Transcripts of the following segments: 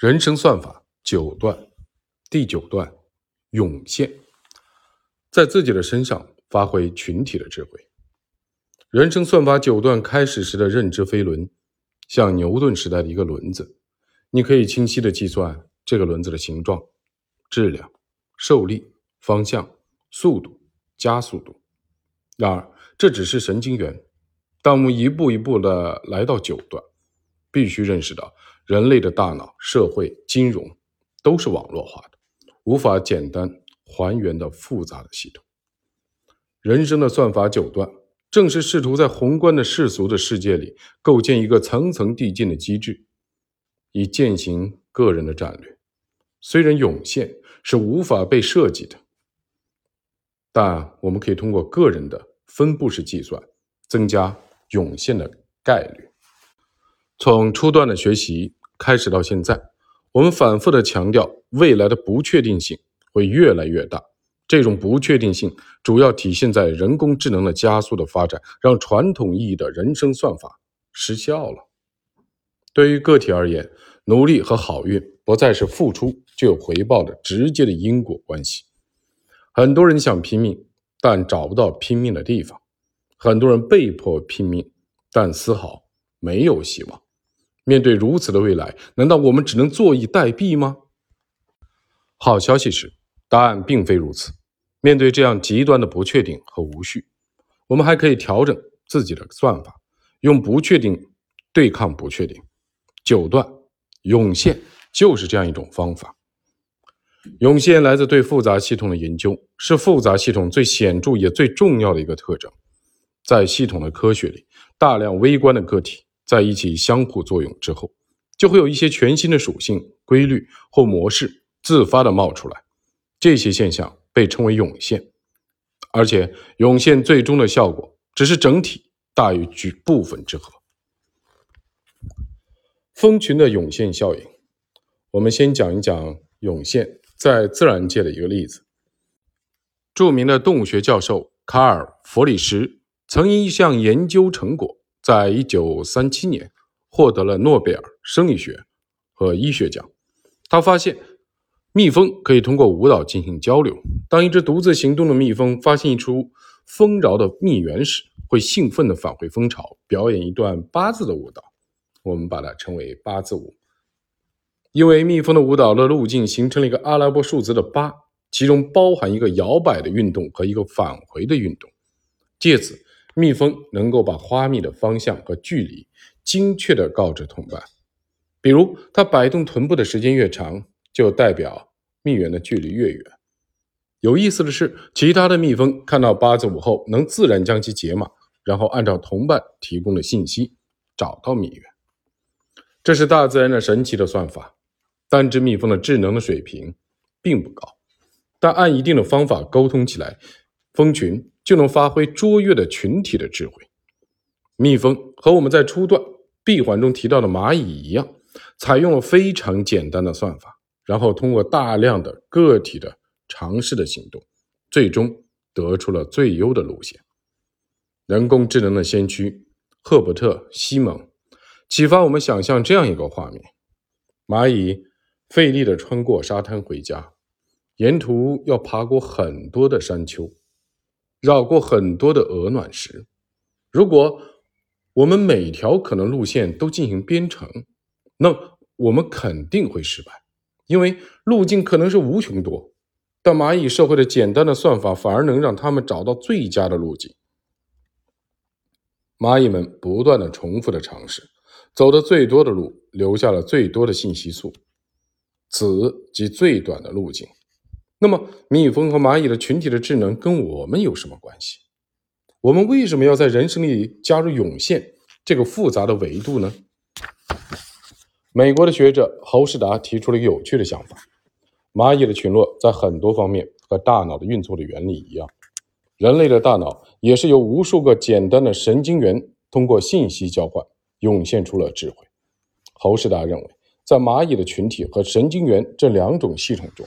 人生算法九段，第九段涌现，在自己的身上发挥群体的智慧。人生算法九段开始时的认知飞轮，像牛顿时代的一个轮子，你可以清晰的计算这个轮子的形状、质量、受力、方向、速度、加速度。然而，这只是神经元。当我们一步一步的来到九段，必须认识到。人类的大脑、社会、金融都是网络化的，无法简单还原的复杂的系统。人生的算法九段，正是试图在宏观的世俗的世界里构建一个层层递进的机制，以践行个人的战略。虽然涌现是无法被设计的，但我们可以通过个人的分布式计算，增加涌现的概率。从初段的学习。开始到现在，我们反复的强调，未来的不确定性会越来越大。这种不确定性主要体现在人工智能的加速的发展，让传统意义的人生算法失效了。对于个体而言，努力和好运不再是付出就有回报的直接的因果关系。很多人想拼命，但找不到拼命的地方；很多人被迫拼命，但丝毫没有希望。面对如此的未来，难道我们只能坐以待毙吗？好消息是，答案并非如此。面对这样极端的不确定和无序，我们还可以调整自己的算法，用不确定对抗不确定。九段涌现就是这样一种方法。涌现来自对复杂系统的研究，是复杂系统最显著也最重要的一个特征。在系统的科学里，大量微观的个体。在一起相互作用之后，就会有一些全新的属性、规律或模式自发的冒出来。这些现象被称为涌现，而且涌现最终的效果只是整体大于局部分之和。蜂群的涌现效应，我们先讲一讲涌现在自然界的一个例子。著名的动物学教授卡尔·弗里什曾因一项研究成果。在一九三七年，获得了诺贝尔生理学和医学奖。他发现，蜜蜂可以通过舞蹈进行交流。当一只独自行动的蜜蜂发现一出丰饶的蜜源时，会兴奋地返回蜂巢，表演一段八字的舞蹈。我们把它称为八字舞，因为蜜蜂的舞蹈的路径形成了一个阿拉伯数字的八，其中包含一个摇摆的运动和一个返回的运动，借此。蜜蜂能够把花蜜的方向和距离精确地告知同伴，比如它摆动臀部的时间越长，就代表蜜源的距离越远。有意思的是，其他的蜜蜂看到八字舞后，能自然将其解码，然后按照同伴提供的信息找到蜜源。这是大自然的神奇的算法。单只蜜蜂的智能的水平并不高，但按一定的方法沟通起来，蜂群。就能发挥卓越的群体的智慧。蜜蜂和我们在初段闭环中提到的蚂蚁一样，采用了非常简单的算法，然后通过大量的个体的尝试的行动，最终得出了最优的路线。人工智能的先驱赫伯特·西蒙启发我们想象这样一个画面：蚂蚁费力地穿过沙滩回家，沿途要爬过很多的山丘。绕过很多的鹅卵石，如果我们每条可能路线都进行编程，那我们肯定会失败，因为路径可能是无穷多。但蚂蚁社会的简单的算法反而能让他们找到最佳的路径。蚂蚁们不断的重复的尝试，走的最多的路，留下了最多的信息素，此即最短的路径。那么，蜜蜂和蚂蚁的群体的智能跟我们有什么关系？我们为什么要在人生里加入涌现这个复杂的维度呢？美国的学者侯世达提出了一个有趣的想法：蚂蚁的群落在很多方面和大脑的运作的原理一样，人类的大脑也是由无数个简单的神经元通过信息交换涌现出了智慧。侯世达认为，在蚂蚁的群体和神经元这两种系统中。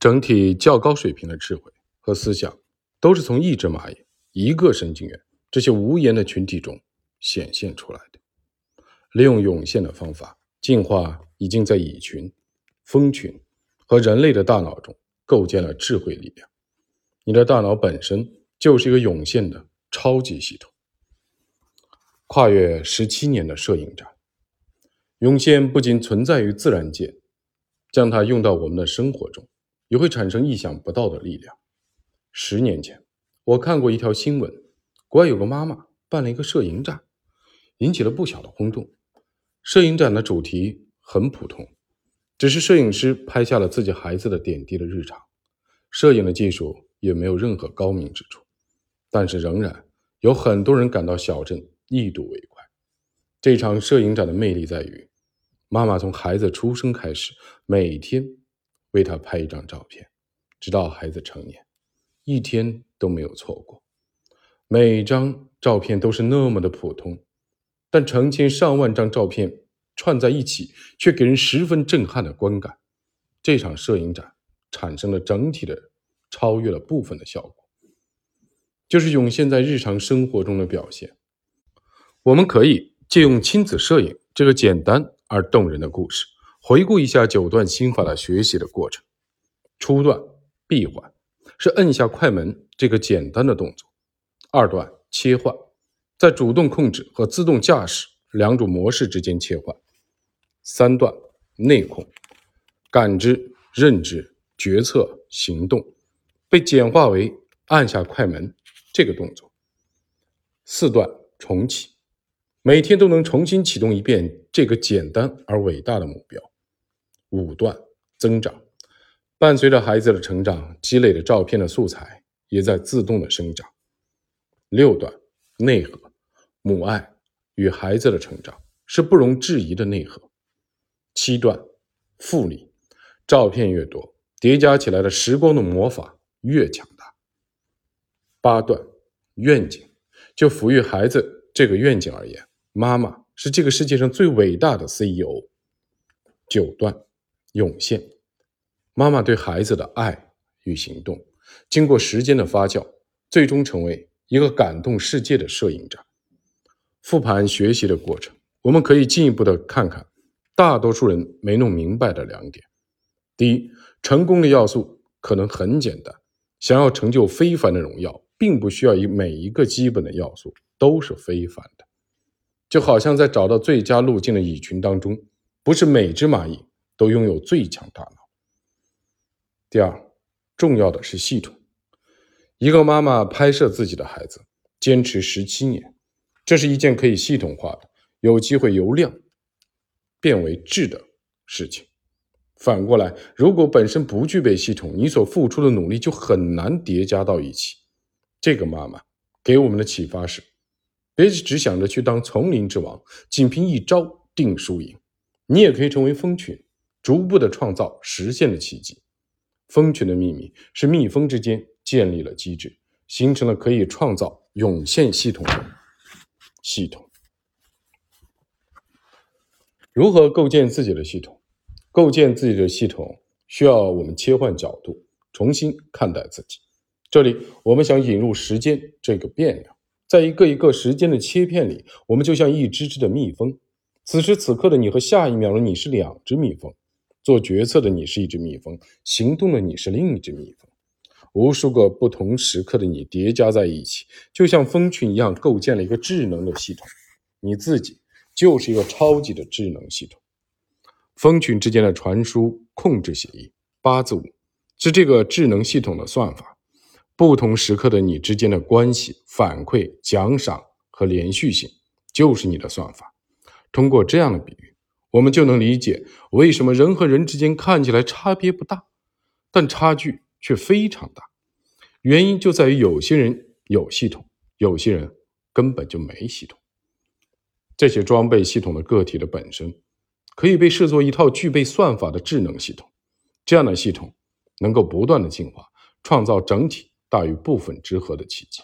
整体较高水平的智慧和思想，都是从一只蚂蚁、一个神经元这些无言的群体中显现出来的。利用涌现的方法，进化已经在蚁群、蜂群和人类的大脑中构建了智慧力量。你的大脑本身就是一个涌现的超级系统。跨越十七年的摄影展，涌现不仅存在于自然界，将它用到我们的生活中，也会产生意想不到的力量。十年前，我看过一条新闻，国外有个妈妈办了一个摄影展，引起了不小的轰动。摄影展的主题很普通，只是摄影师拍下了自己孩子的点滴的日常，摄影的技术也没有任何高明之处，但是仍然有很多人感到小镇一睹为快。这场摄影展的魅力在于，妈妈从孩子出生开始，每天为他拍一张照片，直到孩子成年。一天都没有错过，每张照片都是那么的普通，但成千上万张照片串在一起，却给人十分震撼的观感。这场摄影展产生了整体的超越了部分的效果，就是涌现在日常生活中的表现。我们可以借用亲子摄影这个简单而动人的故事，回顾一下九段心法的学习的过程。初段闭环。是摁下快门这个简单的动作。二段切换，在主动控制和自动驾驶两种模式之间切换。三段内控，感知、认知、决策、行动被简化为按下快门这个动作。四段重启，每天都能重新启动一遍这个简单而伟大的目标。五段增长。伴随着孩子的成长，积累的照片的素材也在自动的生长。六段内核，母爱与孩子的成长是不容置疑的内核。七段复利，照片越多，叠加起来的时光的魔法越强大。八段愿景，就抚育孩子这个愿景而言，妈妈是这个世界上最伟大的 CEO。九段涌现。妈妈对孩子的爱与行动，经过时间的发酵，最终成为一个感动世界的摄影展。复盘学习的过程，我们可以进一步的看看大多数人没弄明白的两点：第一，成功的要素可能很简单，想要成就非凡的荣耀，并不需要以每一个基本的要素都是非凡的。就好像在找到最佳路径的蚁群当中，不是每只蚂蚁都拥有最强大脑。第二，重要的是系统。一个妈妈拍摄自己的孩子，坚持十七年，这是一件可以系统化的、有机会由量变为质的事情。反过来，如果本身不具备系统，你所付出的努力就很难叠加到一起。这个妈妈给我们的启发是：别只想着去当丛林之王，仅凭一招定输赢。你也可以成为蜂群，逐步的创造实现的奇迹。蜂群的秘密是蜜蜂之间建立了机制，形成了可以创造涌现系统的系统。如何构建自己的系统？构建自己的系统需要我们切换角度，重新看待自己。这里我们想引入时间这个变量，在一个一个时间的切片里，我们就像一只只的蜜蜂。此时此刻的你和下一秒的你是两只蜜蜂。做决策的你是一只蜜蜂，行动的你是另一只蜜蜂，无数个不同时刻的你叠加在一起，就像蜂群一样，构建了一个智能的系统。你自己就是一个超级的智能系统。蜂群之间的传输控制协议八字舞是这个智能系统的算法。不同时刻的你之间的关系、反馈、奖赏和连续性，就是你的算法。通过这样的比喻。我们就能理解为什么人和人之间看起来差别不大，但差距却非常大。原因就在于有些人有系统，有些人根本就没系统。这些装备系统的个体的本身，可以被视作一套具备算法的智能系统。这样的系统能够不断的进化，创造整体大于部分之和的奇迹。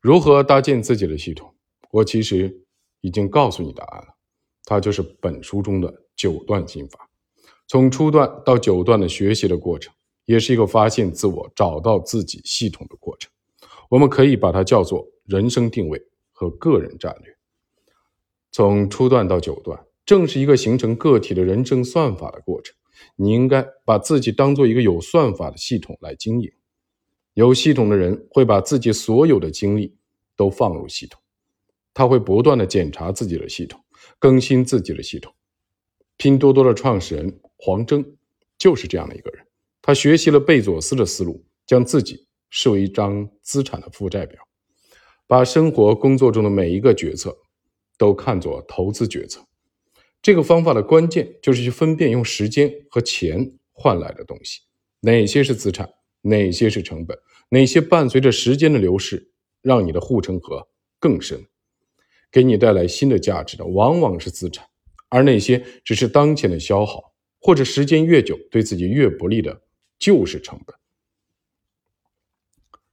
如何搭建自己的系统？我其实已经告诉你答案了。它就是本书中的九段心法，从初段到九段的学习的过程，也是一个发现自我、找到自己系统的过程。我们可以把它叫做人生定位和个人战略。从初段到九段，正是一个形成个体的人生算法的过程。你应该把自己当做一个有算法的系统来经营。有系统的人会把自己所有的精力都放入系统，他会不断的检查自己的系统，更新自己的系统。拼多多的创始人黄峥就是这样的一个人。他学习了贝佐斯的思路，将自己视为一张资产的负债表，把生活工作中的每一个决策都看作投资决策。这个方法的关键就是去分辨用时间和钱换来的东西，哪些是资产，哪些是成本，哪些伴随着时间的流逝让你的护城河更深，给你带来新的价值的往往是资产，而那些只是当前的消耗或者时间越久对自己越不利的。就是成本。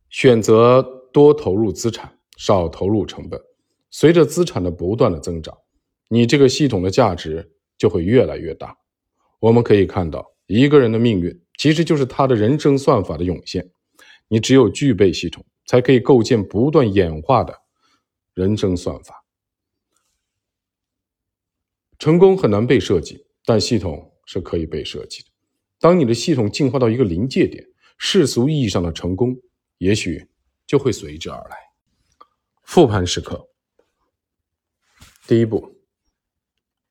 选择多投入资产，少投入成本。随着资产的不断的增长，你这个系统的价值就会越来越大。我们可以看到，一个人的命运其实就是他的人生算法的涌现。你只有具备系统，才可以构建不断演化的人生算法。成功很难被设计，但系统是可以被设计的。当你的系统进化到一个临界点，世俗意义上的成功，也许就会随之而来。复盘时刻，第一步，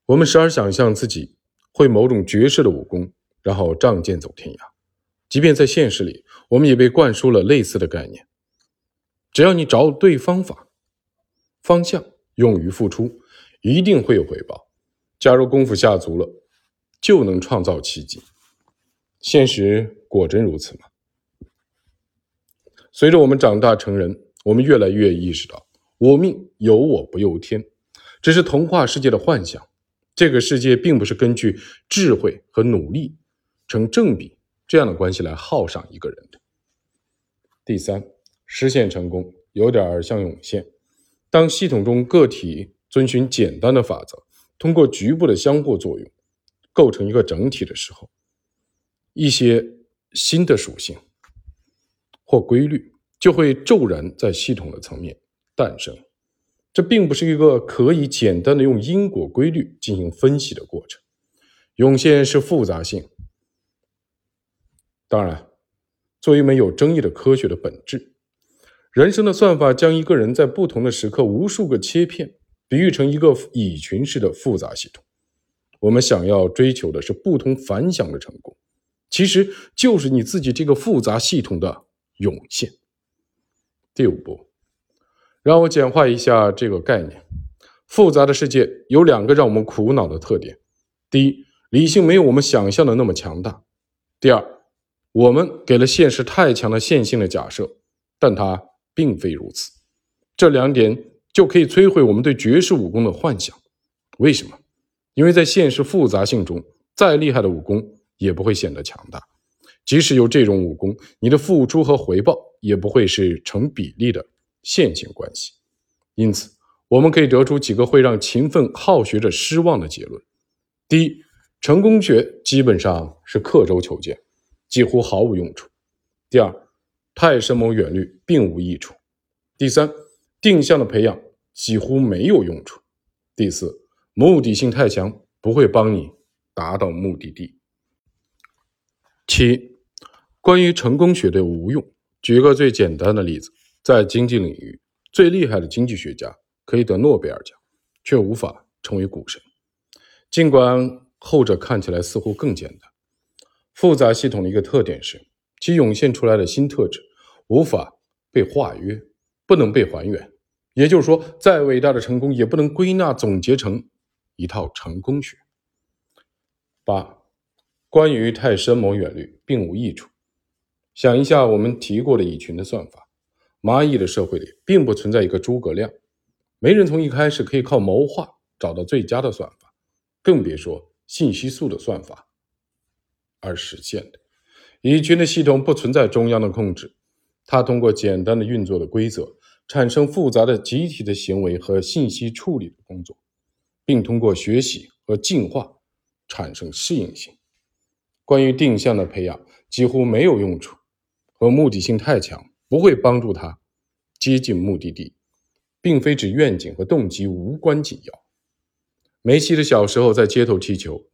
我们时而想象自己会某种绝世的武功，然后仗剑走天涯。即便在现实里，我们也被灌输了类似的概念：只要你找对方法、方向，勇于付出，一定会有回报。假如功夫下足了，就能创造奇迹。现实果真如此吗？随着我们长大成人，我们越来越意识到，我命由我不由天，只是童话世界的幻想。这个世界并不是根据智慧和努力成正比这样的关系来耗上一个人的。第三，实现成功有点像涌现。当系统中个体遵循简单的法则，通过局部的相互作用，构成一个整体的时候。一些新的属性或规律就会骤然在系统的层面诞生。这并不是一个可以简单的用因果规律进行分析的过程。涌现是复杂性。当然，作为一门有争议的科学的本质，人生的算法将一个人在不同的时刻无数个切片比喻成一个蚁群式的复杂系统。我们想要追求的是不同凡响的成功。其实就是你自己这个复杂系统的涌现。第五步，让我简化一下这个概念：复杂的世界有两个让我们苦恼的特点。第一，理性没有我们想象的那么强大；第二，我们给了现实太强的线性的假设，但它并非如此。这两点就可以摧毁我们对绝世武功的幻想。为什么？因为在现实复杂性中，再厉害的武功。也不会显得强大，即使有这种武功，你的付出和回报也不会是成比例的线性关系。因此，我们可以得出几个会让勤奋好学者失望的结论：第一，成功学基本上是刻舟求剑，几乎毫无用处；第二，太深谋远虑并无益处；第三，定向的培养几乎没有用处；第四，目的性太强，不会帮你达到目的地。七，关于成功学的无用，举个最简单的例子，在经济领域，最厉害的经济学家可以得诺贝尔奖，却无法成为股神，尽管后者看起来似乎更简单。复杂系统的一个特点是，其涌现出来的新特质无法被化约，不能被还原。也就是说，再伟大的成功也不能归纳总结成一套成功学。八。关于太深谋远虑并无益处。想一下，我们提过的蚁群的算法，蚂蚁的社会里并不存在一个诸葛亮，没人从一开始可以靠谋划找到最佳的算法，更别说信息素的算法而实现的。蚁群的系统不存在中央的控制，它通过简单的运作的规则，产生复杂的集体的行为和信息处理的工作，并通过学习和进化产生适应性。关于定向的培养几乎没有用处，和目的性太强，不会帮助他接近目的地，并非指愿景和动机无关紧要。梅西的小时候在街头踢球，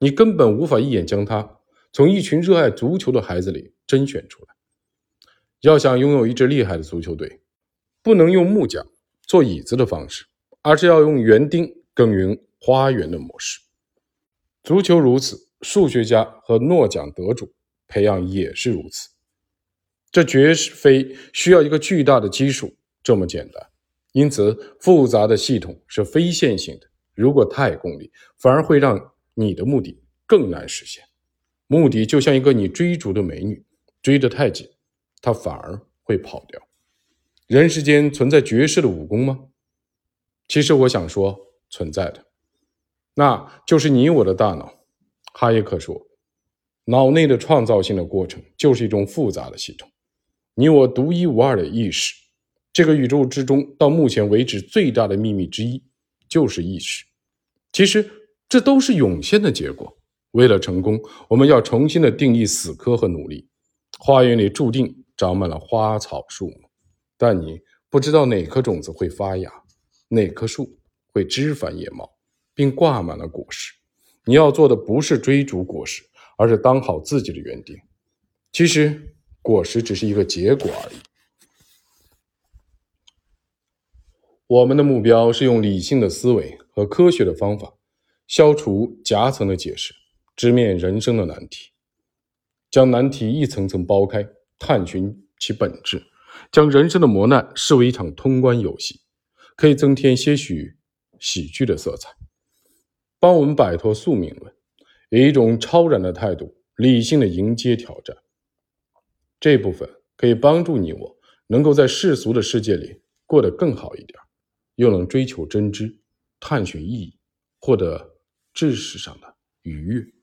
你根本无法一眼将他从一群热爱足球的孩子里甄选出来。要想拥有一支厉害的足球队，不能用木匠做椅子的方式，而是要用园丁耕耘花园的模式。足球如此，数学家和诺奖得主培养也是如此。这绝非需要一个巨大的基数这么简单。因此，复杂的系统是非线性的。如果太功利，反而会让你的目的更难实现。目的就像一个你追逐的美女，追得太紧，她反而会跑掉。人世间存在绝世的武功吗？其实我想说，存在的，那就是你我的大脑。哈耶克说，脑内的创造性的过程就是一种复杂的系统，你我独一无二的意识。这个宇宙之中，到目前为止最大的秘密之一，就是意识。其实，这都是涌现的结果。为了成功，我们要重新的定义死磕和努力。花园里注定长满了花草树木，但你不知道哪颗种子会发芽，哪棵树会枝繁叶茂，并挂满了果实。你要做的不是追逐果实，而是当好自己的园丁。其实，果实只是一个结果而已。我们的目标是用理性的思维和科学的方法，消除夹层的解释，直面人生的难题，将难题一层层剥开，探寻其本质，将人生的磨难视为一场通关游戏，可以增添些许喜剧的色彩，帮我们摆脱宿命论，以一种超然的态度，理性的迎接挑战。这部分可以帮助你我能够在世俗的世界里过得更好一点。又能追求真知，探寻意义，获得知识上的愉悦。